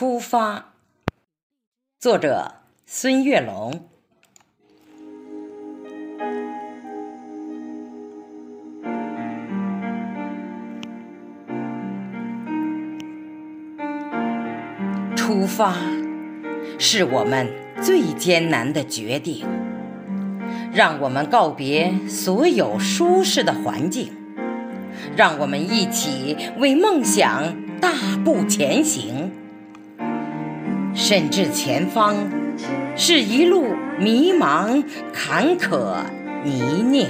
出发，作者孙月龙。出发是我们最艰难的决定，让我们告别所有舒适的环境，让我们一起为梦想大步前行。甚至前方是一路迷茫、坎坷、泥泞。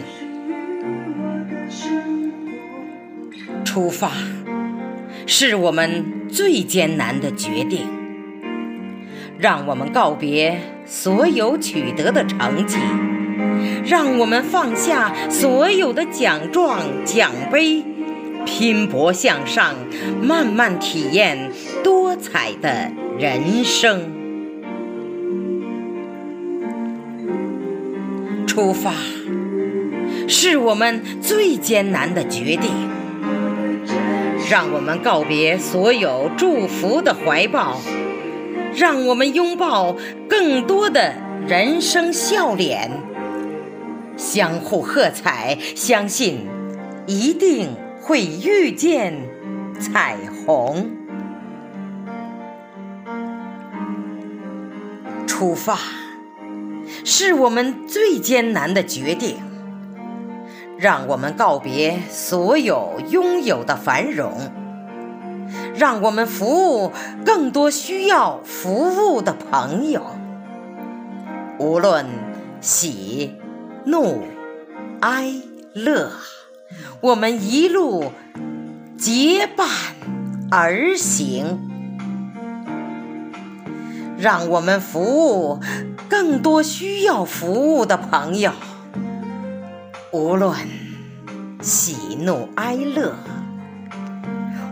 出发是我们最艰难的决定，让我们告别所有取得的成绩，让我们放下所有的奖状、奖杯，拼搏向上，慢慢体验多彩的。人生出发，是我们最艰难的决定。让我们告别所有祝福的怀抱，让我们拥抱更多的人生笑脸，相互喝彩，相信一定会遇见彩虹。出发，是我们最艰难的决定。让我们告别所有拥有的繁荣，让我们服务更多需要服务的朋友。无论喜、怒、哀、乐，我们一路结伴而行。让我们服务更多需要服务的朋友，无论喜怒哀乐，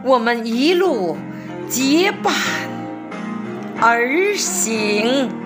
我们一路结伴而行。